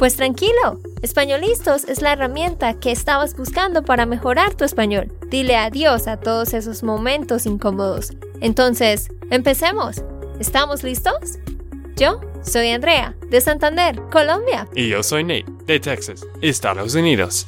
Pues tranquilo, Españolistos es la herramienta que estabas buscando para mejorar tu español. Dile adiós a todos esos momentos incómodos. Entonces, empecemos. ¿Estamos listos? Yo soy Andrea, de Santander, Colombia. Y yo soy Nate, de Texas, Estados Unidos.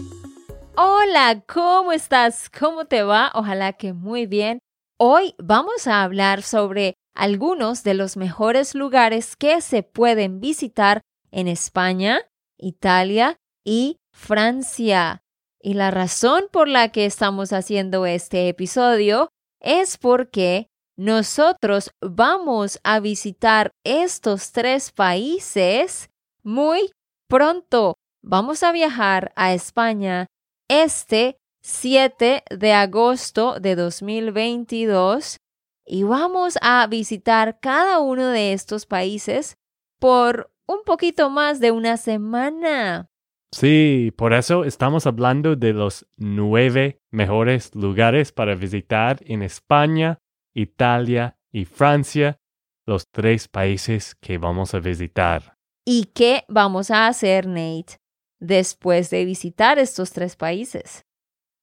Hola, ¿cómo estás? ¿Cómo te va? Ojalá que muy bien. Hoy vamos a hablar sobre algunos de los mejores lugares que se pueden visitar en España, Italia y Francia. Y la razón por la que estamos haciendo este episodio es porque nosotros vamos a visitar estos tres países muy pronto. Vamos a viajar a España este 7 de agosto de 2022 y vamos a visitar cada uno de estos países por un poquito más de una semana. Sí, por eso estamos hablando de los nueve mejores lugares para visitar en España, Italia y Francia, los tres países que vamos a visitar. ¿Y qué vamos a hacer, Nate, después de visitar estos tres países?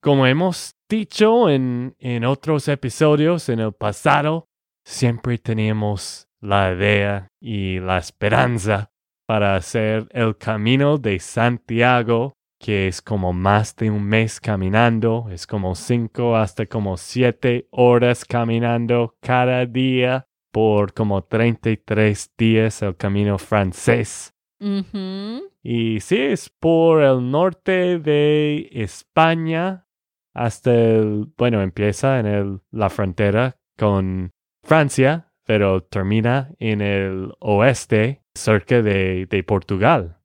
Como hemos dicho en, en otros episodios en el pasado, siempre teníamos la idea y la esperanza para hacer el camino de Santiago, que es como más de un mes caminando, es como cinco hasta como siete horas caminando cada día por como 33 días el camino francés. Y sí, es por el norte de España hasta el, bueno, empieza en el, la frontera con Francia pero termina en el oeste, cerca de, Portugal.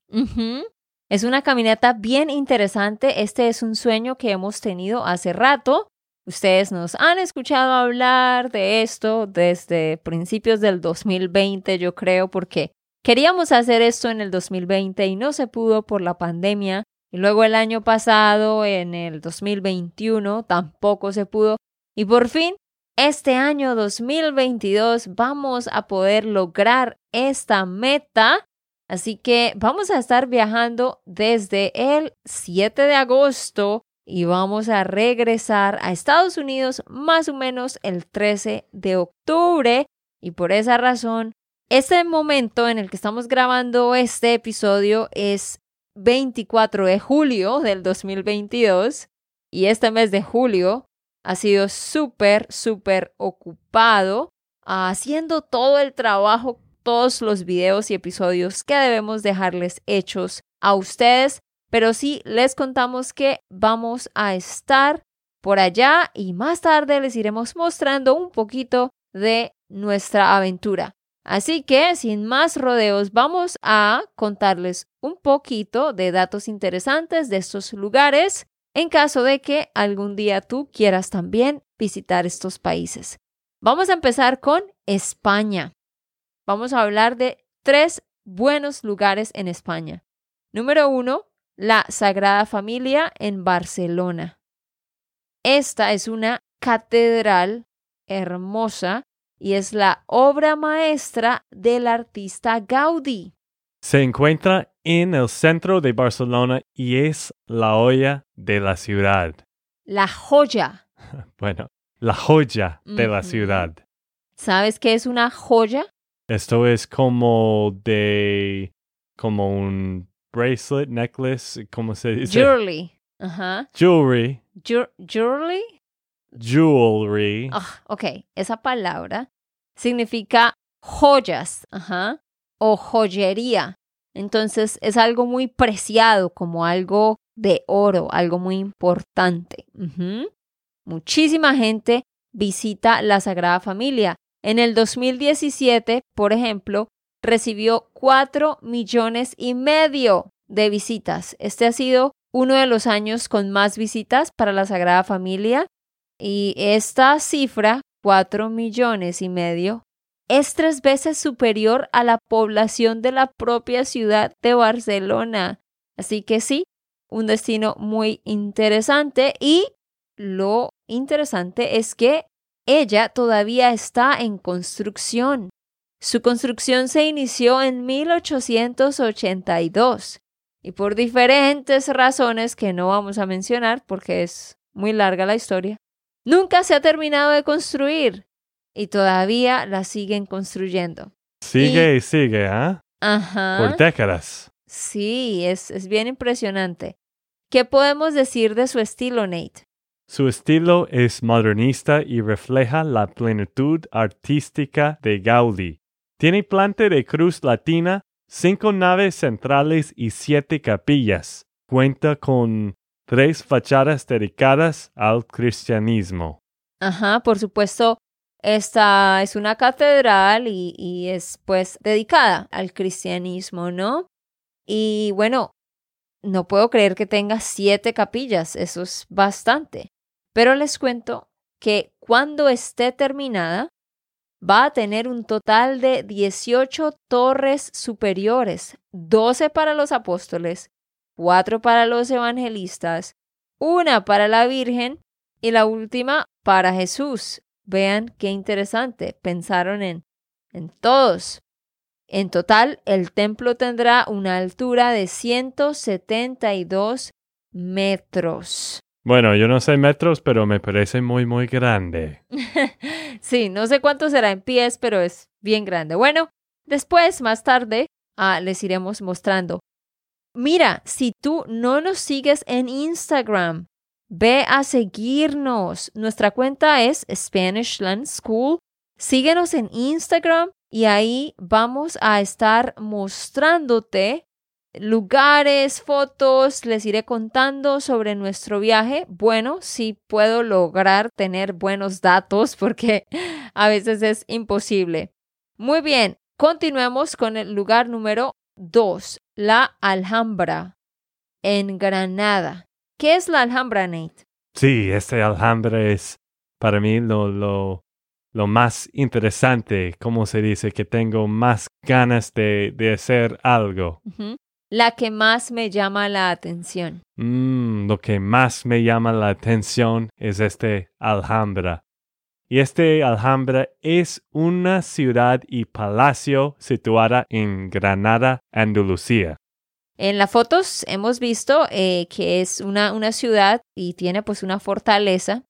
Es una caminata bien interesante. Este es un sueño que hemos tenido hace rato. Ustedes nos han escuchado hablar de esto desde principios del 2020, yo creo, porque queríamos hacer esto en el 2020 y no se pudo por la pandemia. Y luego el año pasado, en el 2021, tampoco se pudo. Y por fin este año 2022 vamos a poder lograr esta meta. Así que vamos a estar viajando desde el 7 de agosto y vamos a regresar a Estados Unidos más o menos el 13 de octubre. Y por esa razón, este momento en el que estamos grabando este episodio es 24 de julio del 2022. Y este mes de julio ha sido súper, súper ocupado haciendo todo el trabajo, todos los videos y episodios que debemos dejarles hechos a ustedes. Pero sí les contamos que vamos a estar por allá y más tarde les iremos mostrando un poquito de nuestra aventura. Así que, sin más rodeos, vamos a contarles un poquito de datos interesantes de estos lugares en caso de que algún día tú quieras también visitar estos países. Vamos a empezar con España. Vamos a hablar de tres buenos lugares en España. Número uno, la Sagrada Familia en Barcelona. Esta es una catedral hermosa y es la obra maestra del artista Gaudí. Se encuentra en el centro de Barcelona y es la olla de la ciudad. La joya. Bueno, la joya de la ciudad. ¿Sabes qué es una joya? Esto es como de, como un bracelet, necklace, ¿cómo se dice? Jewelry. Ajá. Jewelry. jewelry. Jewelry. Ah, ok, esa palabra significa joyas, ajá, o joyería. Entonces es algo muy preciado, como algo de oro, algo muy importante. Muchísima gente visita la Sagrada Familia. En el 2017, por ejemplo, recibió 4 millones y medio de visitas. Este ha sido uno de los años con más visitas para la Sagrada Familia y esta cifra cuatro millones y medio, es tres veces superior a la población de la propia ciudad de Barcelona. Así que sí, un destino muy interesante y lo interesante es que ella todavía está en construcción. Su construcción se inició en 1882 y por diferentes razones que no vamos a mencionar porque es muy larga la historia, nunca se ha terminado de construir y todavía la siguen construyendo. Sigue y, sigue, ¿ah? Ajá. Por décadas. Sí, es, es bien impresionante. ¿Qué podemos decir de su estilo, Nate? Su estilo es modernista y refleja la plenitud artística de Gaudí. Tiene planta de cruz latina, cinco naves centrales y siete capillas. Cuenta con tres fachadas dedicadas al cristianismo. Ajá, por supuesto, esta es una catedral y, es pues dedicada al cristianismo, ¿no? Y bueno, no puedo creer que tenga siete capillas, eso es bastante. Pero les cuento que cuando esté terminada, va a tener un total de 18 torres superiores, 12 para los apóstoles, 4 para los evangelistas, una para la Virgen y la última para Jesús. Vean qué interesante, pensaron en, en todos. En total, el templo tendrá una altura de 172 metros. Bueno, yo no sé metros, pero me parece muy, muy grande. sí, no sé cuánto será en pies, pero es bien grande. Bueno, después, más tarde, ah, les iremos mostrando. Mira, si tú no nos sigues en Instagram, ve a seguirnos. Nuestra cuenta es Spanishland School. Síguenos en Instagram y ahí vamos a estar mostrándote lugares, fotos, les iré contando sobre nuestro viaje. Bueno, si puedo lograr tener buenos datos porque a veces es imposible. Muy bien, continuemos con el lugar número 2, la Alhambra, en Granada. ¿Qué es la Alhambra, Nate? Sí, este Alhambra es para mí lo, lo, lo más interesante, como se dice, que tengo más ganas de, de hacer algo la que más me llama la atención? Mm, lo que más me llama la atención es este Alhambra. Y este Alhambra es una ciudad y palacio situada en Granada, Andalucía. En las fotos hemos visto eh, que es una, una ciudad y tiene pues una fortaleza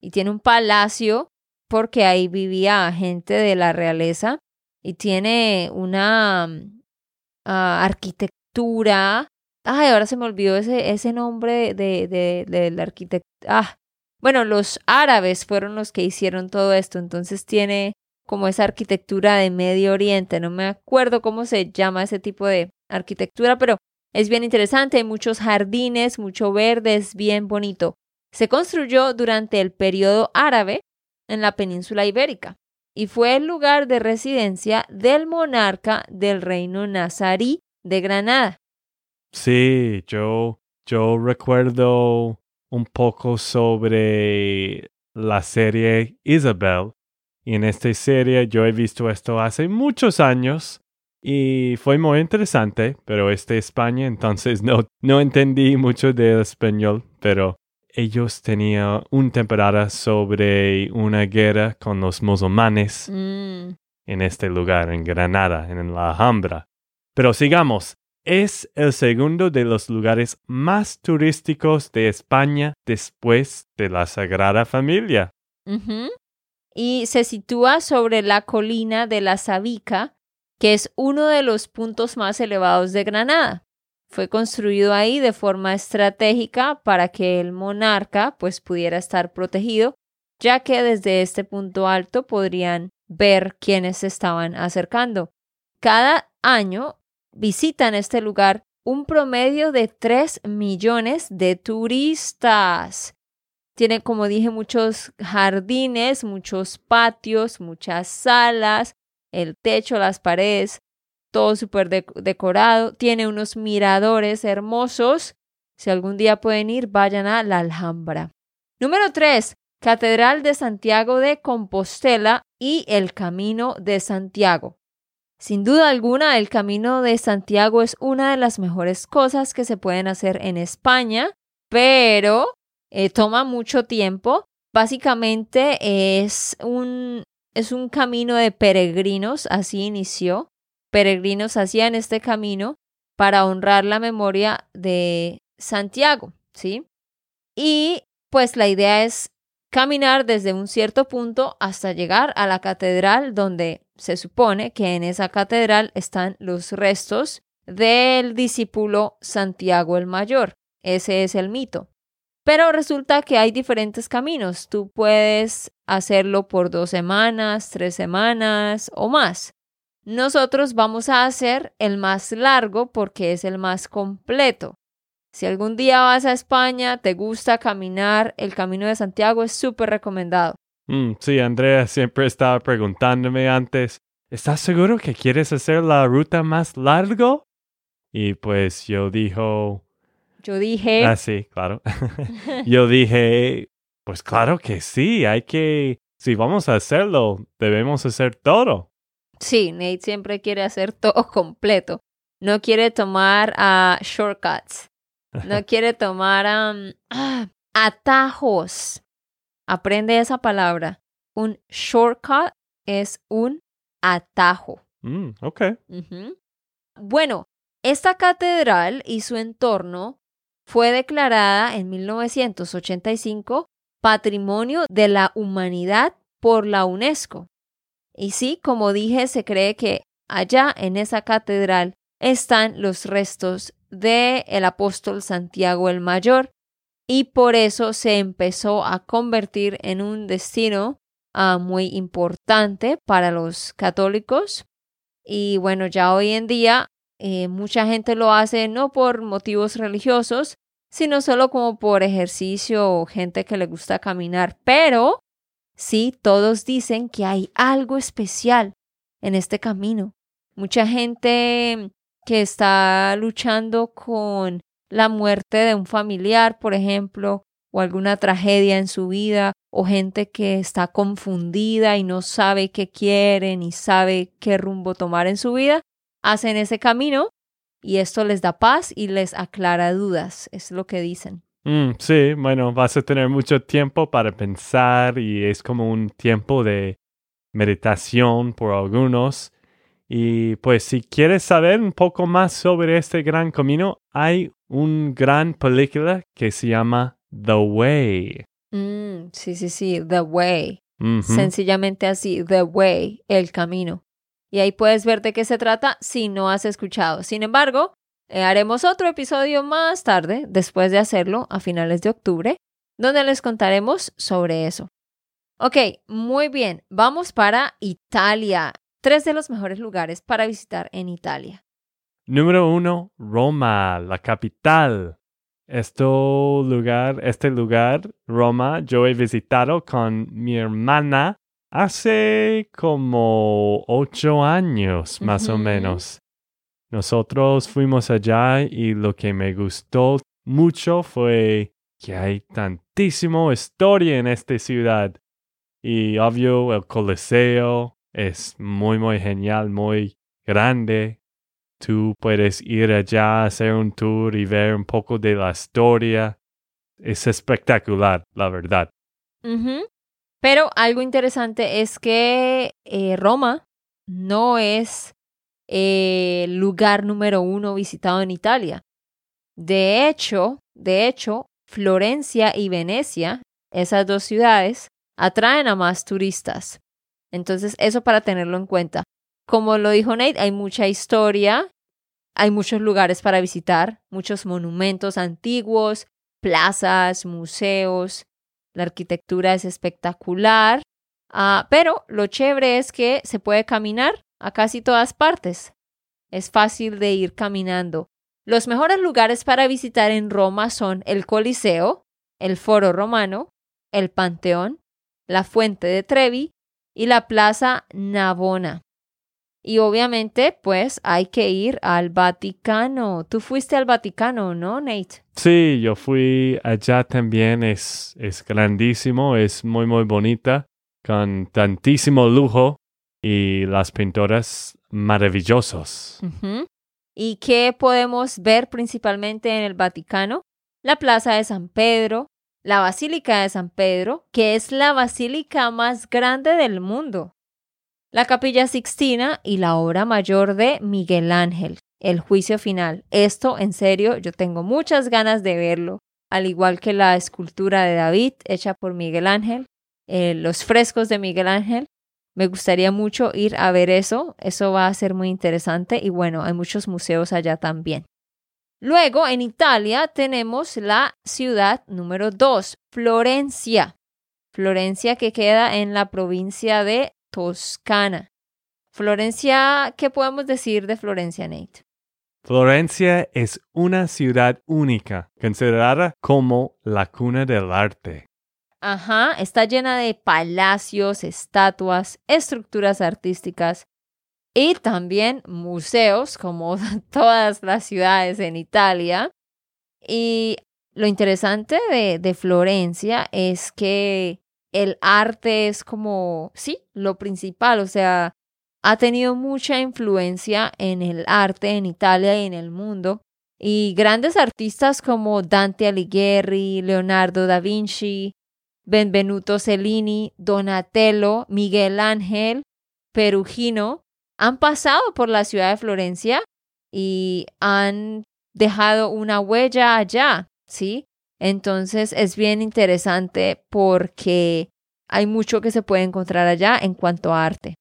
y tiene un palacio porque ahí vivía gente de la realeza y tiene una uh, arquitectura Ay, ahora se me olvidó ese, ese nombre de, de, del arquitecto. Ah, bueno, los árabes fueron los que hicieron todo esto, entonces tiene como esa arquitectura de Medio Oriente. No me acuerdo cómo se llama ese tipo de arquitectura, pero es bien interesante. Hay muchos jardines, mucho verde, es bien bonito. Se construyó durante el periodo árabe en la península ibérica y fue el lugar de residencia del monarca del reino nazarí de Granada. Sí, yo, yo recuerdo un poco sobre la serie Isabel. Y en esta serie yo he visto esto hace muchos años y fue muy interesante, pero este España, entonces no, no entendí mucho del español, pero ellos tenían una temporada sobre una guerra con los musulmanes mm. en este lugar, en Granada, en la Alhambra. Pero sigamos. Es el segundo de los lugares más turísticos de España después de la Sagrada Familia. Y se sitúa sobre la colina de la Sabica, que es uno de los puntos más elevados de Granada. Fue construido ahí de forma estratégica para que el monarca pues pudiera estar protegido, ya que desde este punto alto podrían ver quiénes se estaban acercando. Cada año visitan este lugar un promedio de 3 millones de turistas. Tiene, como dije, muchos jardines, muchos patios, muchas salas, el techo, las paredes, todo súper decorado. Tiene unos miradores hermosos. Si algún día pueden ir, vayan a la Alhambra. Número 3. Catedral de Santiago de Compostela y el Camino de Santiago. Sin duda alguna, el Camino de Santiago es una de las mejores cosas que se pueden hacer en España, pero eh, toma mucho tiempo. Básicamente es un, es un camino de peregrinos, así inició. Peregrinos hacían este camino para honrar la memoria de Santiago, ¿sí? Y pues la idea es caminar desde un cierto punto hasta llegar a la catedral donde se supone que en esa catedral están los restos del discípulo Santiago el Mayor. Ese es el mito. Pero resulta que hay diferentes caminos. Tú puedes hacerlo por dos semanas, tres semanas o más. Nosotros vamos a hacer el más largo porque es el más completo. Si algún día vas a España, te gusta caminar, el Camino de Santiago es súper recomendado. Mm, sí, Andrea siempre estaba preguntándome antes, ¿estás seguro que quieres hacer la ruta más largo? Y pues yo dijo... Yo dije... Ah, sí, claro. yo dije, pues claro que sí, hay que... Si vamos a hacerlo, debemos hacer todo. Sí, Nate siempre quiere hacer todo completo. No quiere tomar uh, shortcuts. No quiere tomar ah, atajos. Aprende esa palabra. Un shortcut es un atajo. Mm, ok. Bueno, esta catedral y su entorno fue declarada en 1985 Patrimonio de la Humanidad por la UNESCO. Y sí, como dije, se cree que allá en esa catedral están los restos de el apóstol Santiago el Mayor y por eso se empezó a convertir en un destino uh, muy importante para los católicos y bueno ya hoy en día eh, mucha gente lo hace no por motivos religiosos sino solo como por ejercicio o gente que le gusta caminar. Pero sí todos dicen que hay algo especial en este camino. Mucha gente que está luchando con la muerte de un familiar, por ejemplo, o alguna tragedia en su vida, o gente que está confundida y no sabe qué quiere ni sabe qué rumbo tomar en su vida, hacen ese camino y esto les da paz y les aclara dudas, es lo que dicen. Mm, sí, bueno, vas a tener mucho tiempo para pensar y es como un tiempo de meditación por algunos y pues si quieres saber un poco más sobre este gran camino, hay una gran película que se llama The Way. Mm, sí, sí, sí, The Way. Sencillamente así, The Way, el camino. Y ahí puedes ver de qué se trata si no has escuchado. Sin embargo, eh, haremos otro episodio más tarde, después de hacerlo a finales de octubre, donde les contaremos sobre eso. Ok, muy bien, vamos para Italia tres de los mejores lugares para visitar en Italia. Número uno, Roma, la capital. Este lugar, este lugar, Roma, yo he visitado con mi hermana hace como ocho años, más o menos. Nosotros fuimos allá y lo que me gustó mucho fue que hay tantísimo historia en esta ciudad. Y obvio, el Coliseo, es muy, muy genial, muy grande. Tú puedes ir allá, hacer un tour y ver un poco de la historia. Es espectacular, la verdad. Pero algo interesante es que eh, Roma no es el lugar número uno visitado en Italia. De hecho, de hecho, Florencia y Venecia, esas dos ciudades, atraen a más turistas. Entonces, eso para tenerlo en cuenta. Como lo dijo Nate, hay mucha historia, hay muchos lugares para visitar, muchos monumentos antiguos, plazas, museos. La arquitectura es espectacular, ah, pero lo chévere es que se puede caminar a casi todas partes. Es fácil de ir caminando. Los mejores lugares para visitar en Roma son el Coliseo, el Foro Romano, el Panteón, la Fuente de Trevi y la Plaza Navona. Y obviamente, pues hay que ir al Vaticano. Tú fuiste al Vaticano, ¿no, Nate? Sí, yo fui allá también. Es, es grandísimo, es muy, muy bonita, con tantísimo lujo y las pinturas maravillosos. Ujú. ¿Y qué podemos ver principalmente en el Vaticano? La Plaza de San Pedro, la Basílica de San Pedro, que es la basílica más grande del mundo, la Capilla Sixtina y la obra mayor de Miguel Ángel, El Juicio Final. Esto, en serio, yo tengo muchas ganas de verlo, al igual que la escultura de David hecha por Miguel Ángel, eh, los frescos de Miguel Ángel. Me gustaría mucho ir a ver eso, eso va a ser muy interesante y bueno, hay muchos museos allá también. Luego, en Italia tenemos la ciudad número 2, Florencia. Florencia que queda en la provincia de Toscana. Florencia, ¿qué podemos decir de Florencia, Nate? Florencia es una ciudad única, considerada como la cuna del arte. Ajá, está llena de palacios, estatuas, estructuras artísticas y también museos, como todas las ciudades en Italia. Y lo interesante de, de Florencia es que el arte es como, sí, lo principal, o sea, ha tenido mucha influencia en el arte en Italia y en el mundo. Y grandes artistas como Dante Alighieri, Leonardo da Vinci, Benvenuto Cellini, Donatello, Miguel Ángel, Perugino, han pasado por la ciudad de Florencia y han dejado una huella allá, ¿sí? Entonces es bien interesante porque hay mucho que se puede encontrar allá en cuanto a arte.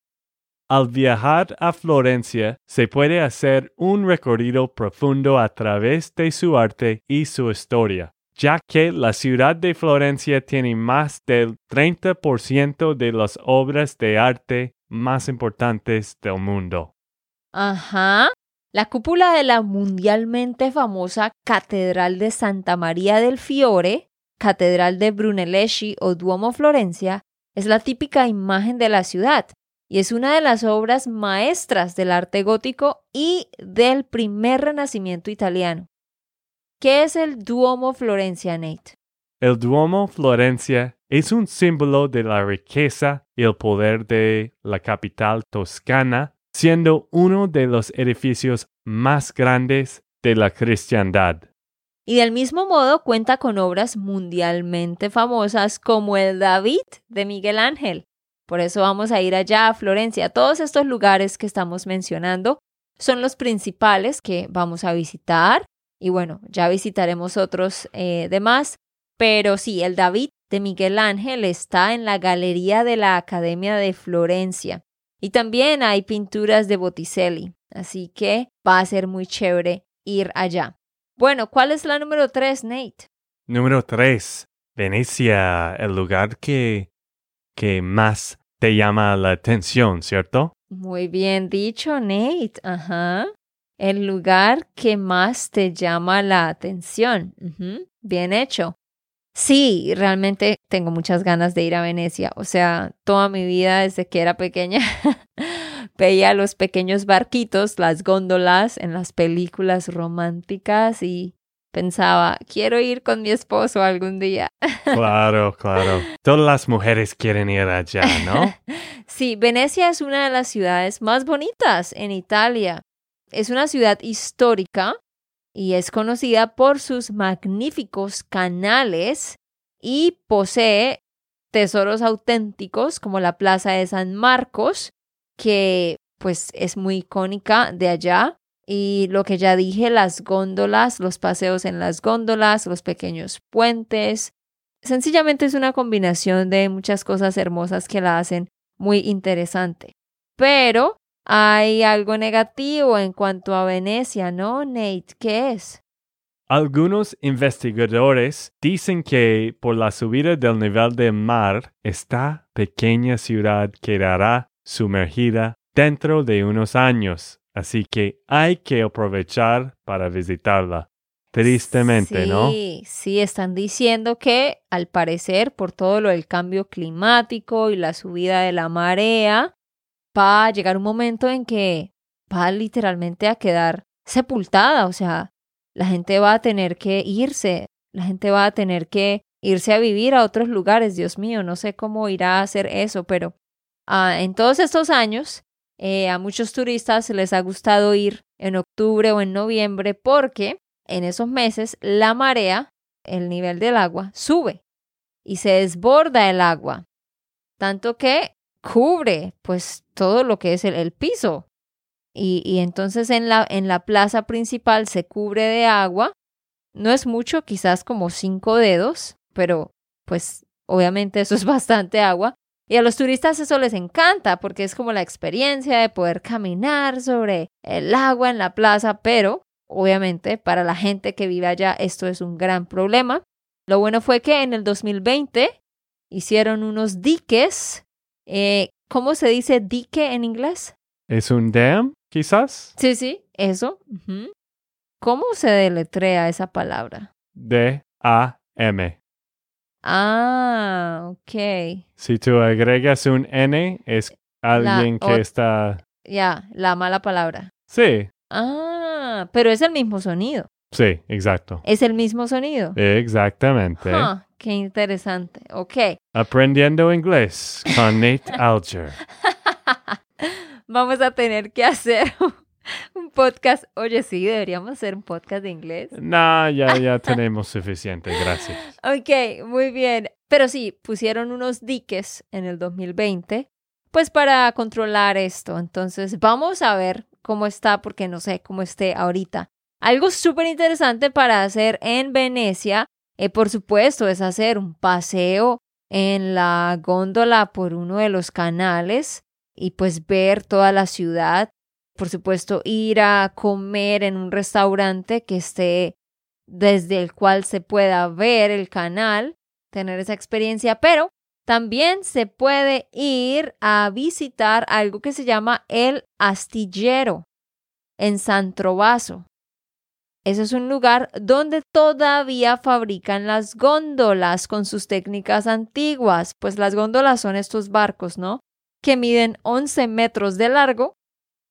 Al viajar a Florencia, se puede hacer un recorrido profundo a través de su arte y su historia, ya que la ciudad de Florencia tiene más del 30% de las obras de arte más importantes del mundo. Ajá. La cúpula de la mundialmente famosa Catedral de Santa María del Fiore, Catedral de Brunelleschi o Duomo Florencia, es la típica imagen de la ciudad y es una de las obras maestras del arte gótico y del primer renacimiento italiano. ¿Qué es el Duomo Florencia, Nate? El Duomo Florencia es un símbolo de la riqueza y el poder de la capital toscana, siendo uno de los edificios más grandes de la cristiandad. Y del mismo modo cuenta con obras mundialmente famosas como el David de Miguel Ángel. Por eso vamos a ir allá a Florencia. Todos estos lugares que estamos mencionando son los principales que vamos a visitar. Y bueno, ya visitaremos otros eh, demás. Pero sí, el David de Miguel Ángel está en la Galería de la Academia de Florencia. Y también hay pinturas de Botticelli. Así que va a ser muy chévere ir allá. Bueno, ¿cuál es la número tres, Nate? Número 3. Venecia, el lugar que, que más te llama la atención, ¿cierto? Muy bien dicho, Nate. Ajá. El lugar que más te llama la atención. Bien hecho. Sí, realmente tengo muchas ganas de ir a Venecia. O sea, toda mi vida desde que era pequeña veía los pequeños barquitos, las góndolas en las películas románticas y pensaba, quiero ir con mi esposo algún día. Claro, claro. Todas las mujeres quieren ir allá, ¿no? Sí, Venecia es una de las ciudades más bonitas en Italia. Es una ciudad histórica y es conocida por sus magníficos canales y posee tesoros auténticos como la Plaza de San Marcos, que pues es muy icónica de allá. Y lo que ya dije, las góndolas, los paseos en las góndolas, los pequeños puentes. Sencillamente es una combinación de muchas cosas hermosas que la hacen muy interesante. Pero hay algo negativo en cuanto a Venecia, ¿no, Nate? ¿Qué es? Algunos investigadores dicen que por la subida del nivel del mar, esta pequeña ciudad quedará sumergida dentro de unos años, así que hay que aprovechar para visitarla. Tristemente, ¿no? Sí, sí, están diciendo que al parecer por todo lo del cambio climático y la subida de la marea, va a llegar un momento en que va literalmente a quedar sepultada, o sea, la gente va a tener que irse, la gente va a tener que irse a vivir a otros lugares, Dios mío, no sé cómo irá a hacer eso, pero ah, en todos estos años eh, a muchos turistas les ha gustado ir en octubre o en noviembre porque en esos meses la marea, el nivel del agua, sube y se desborda el agua, tanto que cubre pues todo lo que es el, piso. Y, y, entonces en la, en la plaza principal se cubre de agua. No es mucho, quizás como cinco dedos, pero pues obviamente eso es bastante agua. Y a los turistas eso les encanta porque es como la experiencia de poder caminar sobre el agua en la plaza, pero obviamente para la gente que vive allá esto es un gran problema. Lo bueno fue que en el 2020 hicieron unos diques. Eh, ¿Cómo se dice dique en inglés? ¿Es un dam, quizás? Sí, sí, eso. ¿Cómo se deletrea esa palabra? D-A-M. Ah, ok. Si tú agregas un N, es alguien que está... Ya, la mala palabra. Sí. Ah, pero es el mismo sonido. Sí, exacto. Es el mismo sonido. Exactamente. Qué interesante. Ok. Aprendiendo inglés con Nate Alger. Vamos a tener que hacer un podcast. Oye, sí, deberíamos hacer un podcast de inglés. No, ya, ya tenemos suficiente, gracias. Ok, muy bien. Pero sí, pusieron unos diques en el 2020, pues para controlar esto. Entonces, vamos a ver cómo está, porque no sé cómo esté ahorita. Algo súper interesante para hacer en Venecia, eh, por supuesto, es hacer un paseo en la góndola por uno de los canales y pues ver toda la ciudad por supuesto, ir a comer en un restaurante que esté desde el cual se pueda ver el canal, tener esa experiencia, pero también se puede ir a visitar algo que se llama el astillero en San Trovaso. Ese es un lugar donde todavía fabrican las góndolas con sus técnicas antiguas, pues las góndolas son estos barcos, ¿no? Que miden 11 metros de largo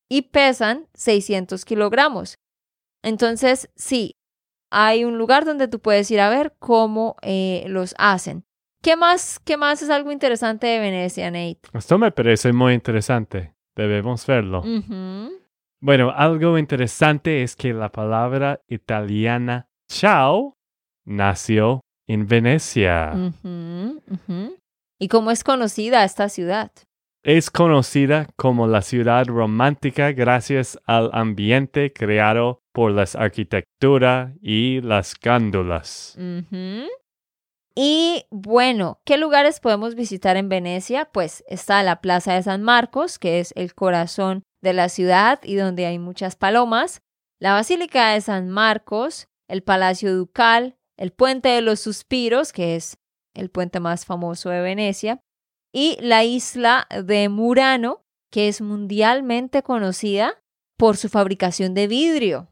y pesan 600 kilogramos. Entonces, sí, hay un lugar donde tú puedes ir a ver cómo eh, los hacen. ¿Qué más, ¿Qué más es algo interesante de Venecia, Nate? Esto me parece muy interesante. Debemos verlo. Bueno, algo interesante es que la palabra italiana ciao nació en Venecia. ¿Y cómo es conocida esta ciudad? Es conocida como la ciudad romántica gracias al ambiente creado por las arquitectura y las gándolas. Y bueno, ¿qué lugares podemos visitar en Venecia? Pues está la Plaza de San Marcos, que es el corazón de la ciudad y donde hay muchas palomas, la Basílica de San Marcos, el Palacio Ducal, el Puente de los Suspiros, que es el puente más famoso de Venecia, y la isla de Murano, que es mundialmente conocida por su fabricación de vidrio.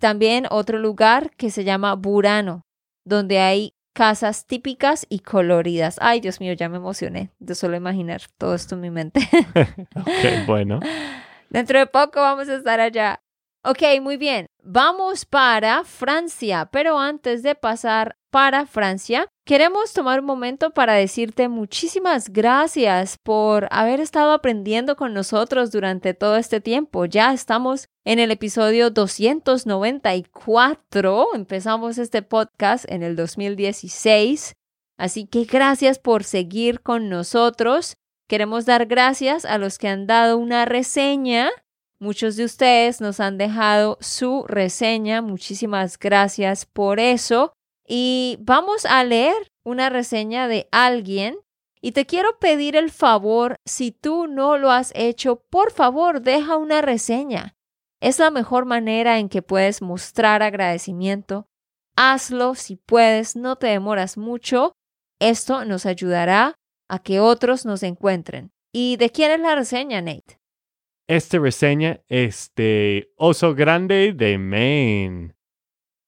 También otro lugar que se llama Burano, donde hay casas típicas y coloridas. Ay, Dios mío, ya me emocioné de solo imaginar todo esto en mi mente. ok, bueno. Dentro de poco vamos a estar allá. Ok, muy bien. Vamos para Francia, pero antes de pasar para Francia, queremos tomar un momento para decirte muchísimas gracias por haber estado aprendiendo con nosotros durante todo este tiempo. Ya estamos en el episodio 294. Empezamos este podcast en el 2016. Así que gracias por seguir con nosotros. Queremos dar gracias a los que han dado una reseña. Muchos de ustedes nos han dejado su reseña. Muchísimas gracias por eso. Y vamos a leer una reseña de alguien. Y te quiero pedir el favor, si tú no lo has hecho, por favor, deja una reseña. Es la mejor manera en que puedes mostrar agradecimiento. Hazlo si puedes, no te demoras mucho. Esto nos ayudará a que otros nos encuentren. ¿Y de quién es la reseña, Nate? Esta reseña es de Oso Grande de Maine.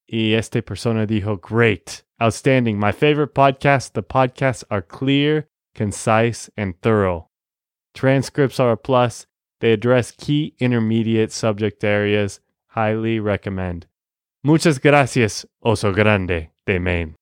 Y esta persona dijo, great, outstanding. My favorite podcast. The podcasts are clear, concise, and thorough. Transcripts are a plus. They address key intermediate subject areas. Highly recommend. Muchas gracias, Oso Grande de Maine.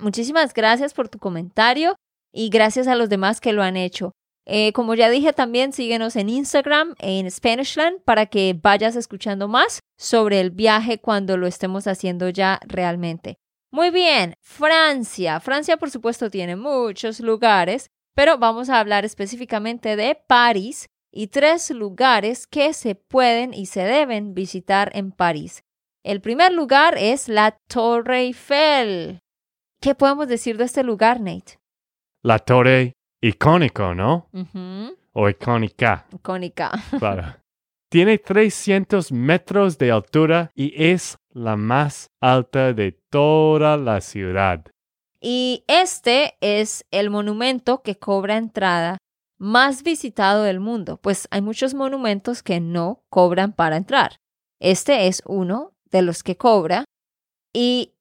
Muchísimas gracias por tu comentario y gracias a los demás que lo han hecho. Eh, como ya dije también, síguenos en Instagram, en Spanishland, para que vayas escuchando más sobre el viaje cuando lo estemos haciendo ya realmente. Muy bien, Francia. Francia, por supuesto, tiene muchos lugares, pero vamos a hablar específicamente de París y tres lugares que se pueden y se deben visitar en París. El primer lugar es la Torre Eiffel. ¿Qué podemos decir de este lugar, Nate? La torre icónico, ¿no? O icónica, Icónica. claro. Tiene 300 metros de altura y es la más alta de toda la ciudad. Y este es el monumento que cobra entrada más visitado del mundo, pues hay muchos monumentos que no cobran para entrar. Este es uno de los que cobra y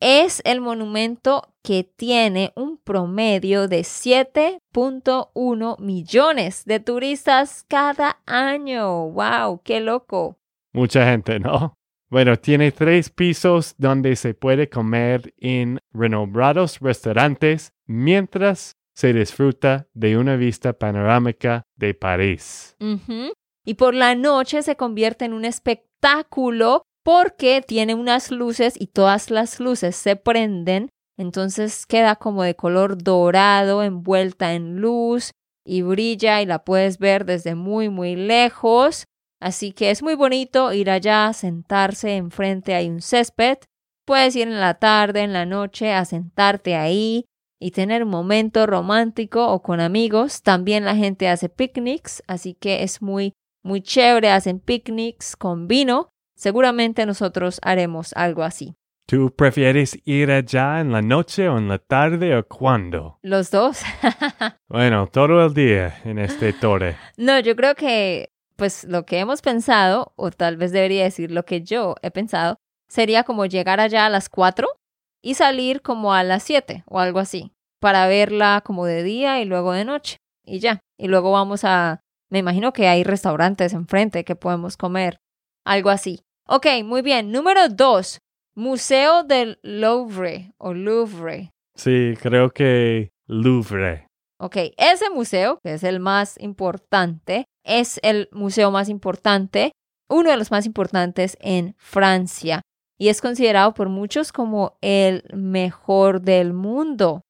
es el monumento que tiene un promedio de 7.1 millones de turistas cada año. ¡Wow! ¡Qué loco! Mucha gente, ¿no? Bueno, tiene tres pisos donde se puede comer en renombrados restaurantes mientras se disfruta de una vista panorámica de París. Y por la noche se convierte en un espectáculo porque tiene unas luces y todas las luces se prenden. Entonces queda como de color dorado, envuelta en luz y brilla y la puedes ver desde muy, muy lejos. Así que es muy bonito ir allá, sentarse enfrente, hay un césped. Puedes ir en la tarde, en la noche, a sentarte ahí y tener un momento romántico o con amigos. También la gente hace picnics, así que es muy, muy chévere. Hacen picnics con vino. Seguramente nosotros haremos algo así. ¿Tú prefieres ir allá en la noche o en la tarde o cuándo? Los dos. Bueno, todo el día en este torre. no, yo creo que, pues lo que hemos pensado, o tal vez debería decir lo que yo he pensado, sería como llegar allá a las 4 y salir como a las 7 o algo así, para verla como de día y luego de noche. Y ya. Y luego vamos a, me imagino que hay restaurantes enfrente que podemos comer. Algo así. Ok, muy bien. Número 2. Museo del Louvre o Louvre. Sí, creo que Louvre. Ok, ese museo, que es el más importante, es el museo más importante, uno de los más importantes en Francia, y es considerado por muchos como el mejor del mundo.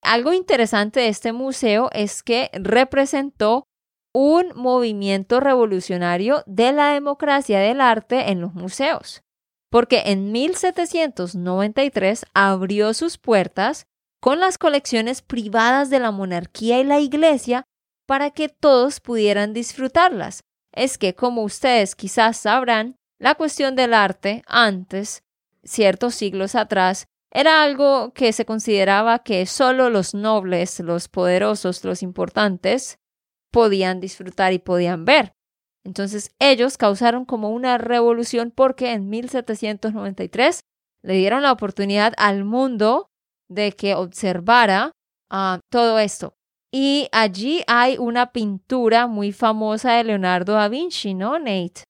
Algo interesante de este museo es que representó un movimiento revolucionario de la democracia del arte en los museos, porque en 1793 abrió sus puertas con las colecciones privadas de la monarquía y la iglesia para que todos pudieran disfrutarlas. Es que, como ustedes quizás sabrán, la cuestión del arte antes, ciertos siglos atrás, era algo que se consideraba que solo los nobles, los poderosos, los importantes podían disfrutar y podían ver. Entonces ellos causaron como una revolución porque en 1793 le dieron la oportunidad al mundo de que observara ah, todo esto. Y allí hay una pintura muy famosa de Leonardo da Vinci, ¿no, Nate?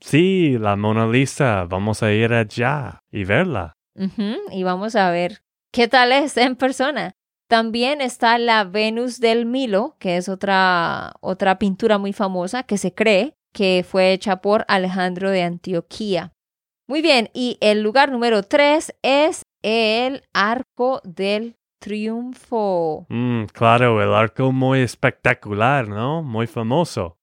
Sí, la Mona Lisa. Vamos a ir allá y verla. Y vamos a ver qué tal es en persona. También está la Venus del Milo, que es otra, otra pintura muy famosa que se cree que fue hecha por Alejandro de Antioquía. Muy bien, y el lugar número tres es el Arco del Triunfo. Mm, claro, el arco muy espectacular, ¿no? Muy famoso.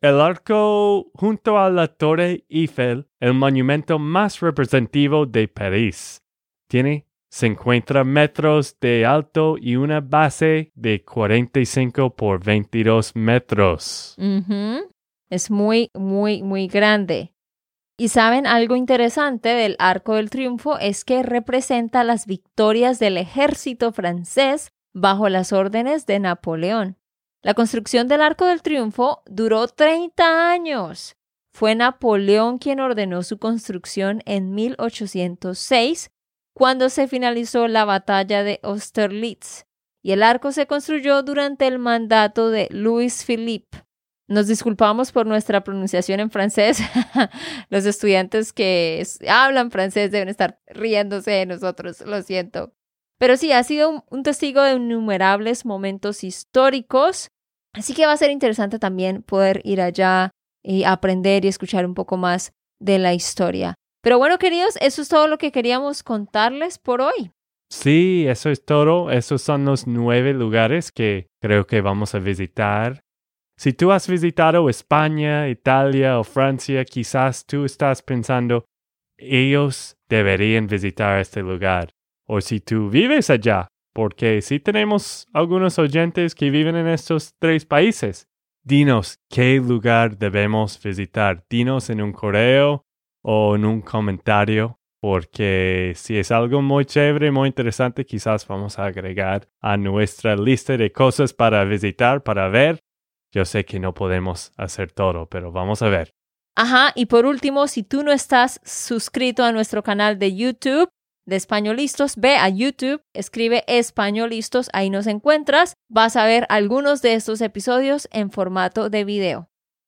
El arco junto a la Torre Eiffel, el monumento más representativo de París. Tiene 50 metros de alto y una base de 45 por 22 metros. Es muy, muy, muy grande. Y saben, algo interesante del Arco del Triunfo es que representa las victorias del ejército francés bajo las órdenes de Napoleón. La construcción del Arco del Triunfo duró 30 años. Fue Napoleón quien ordenó su construcción en 1806, cuando se finalizó la batalla de Austerlitz, y el arco se construyó durante el mandato de Louis Philippe. Nos disculpamos por nuestra pronunciación en francés. Los estudiantes que hablan francés deben estar riéndose de nosotros, lo siento. Pero sí, ha sido un, testigo de innumerables momentos históricos, así que va a ser interesante también poder ir allá y aprender y escuchar un poco más de la historia. Pero bueno, queridos, eso es todo lo que queríamos contarles por hoy. Sí, eso es todo. Esos son los nueve lugares que creo que vamos a visitar. Si tú has visitado España, Italia o Francia, quizás tú estás pensando, ellos deberían visitar este lugar o si tú vives allá, porque sí tenemos algunos oyentes que viven en estos tres países. Dinos qué lugar debemos visitar. Dinos en un correo o en un comentario, porque si es algo muy chévere, muy interesante, quizás vamos a agregar a nuestra lista de cosas para visitar, para ver. Yo sé que no podemos hacer todo, pero vamos a ver. Ajá, y por último, si tú no estás suscrito a nuestro canal de YouTube, de Españolistos, ve a YouTube, escribe Españolistos, ahí nos encuentras. Vas a ver algunos de estos episodios en formato de video.